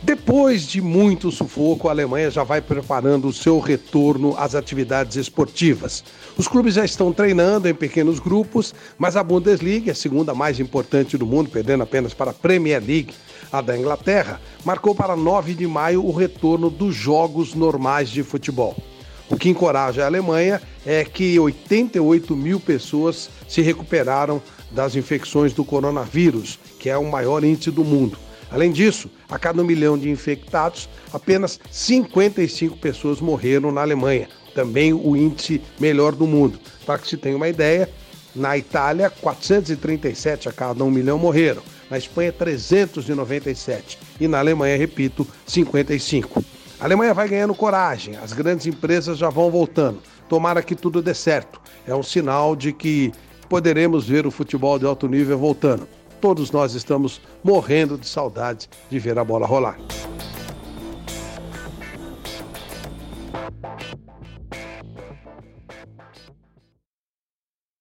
Depois de muito sufoco, a Alemanha já vai preparando o seu retorno às atividades esportivas. Os clubes já estão treinando em pequenos grupos, mas a Bundesliga, a segunda mais importante do mundo, perdendo apenas para a Premier League, a da Inglaterra, marcou para 9 de maio o retorno dos jogos normais de futebol. O que encoraja a Alemanha é que 88 mil pessoas se recuperaram das infecções do coronavírus, que é o maior índice do mundo. Além disso, a cada um milhão de infectados, apenas 55 pessoas morreram na Alemanha, também o índice melhor do mundo. Para que se tenha uma ideia, na Itália, 437 a cada um milhão morreram, na Espanha, 397 e na Alemanha, repito, 55. A Alemanha vai ganhando coragem, as grandes empresas já vão voltando. Tomara que tudo dê certo. É um sinal de que poderemos ver o futebol de alto nível voltando. Todos nós estamos morrendo de saudade de ver a bola rolar.